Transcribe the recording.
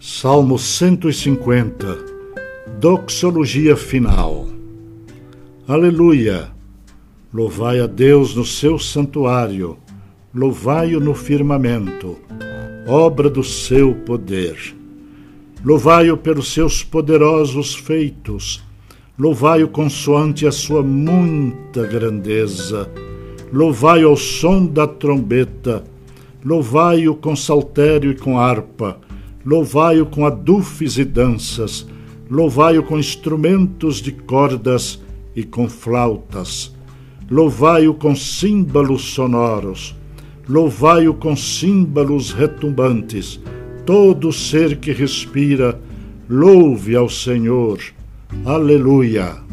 Salmo 150 Doxologia final Aleluia! Louvai a Deus no seu santuário, louvai-o no firmamento, obra do seu poder. Louvai-o pelos seus poderosos feitos, louvai-o consoante a sua muita grandeza, louvai-o ao som da trombeta, louvai-o com saltério e com harpa, louvai-o com adufes e danças, louvai-o com instrumentos de cordas e com flautas, louvai-o com símbolos sonoros, louvai-o com símbolos retumbantes, todo ser que respira, louve ao Senhor. Aleluia!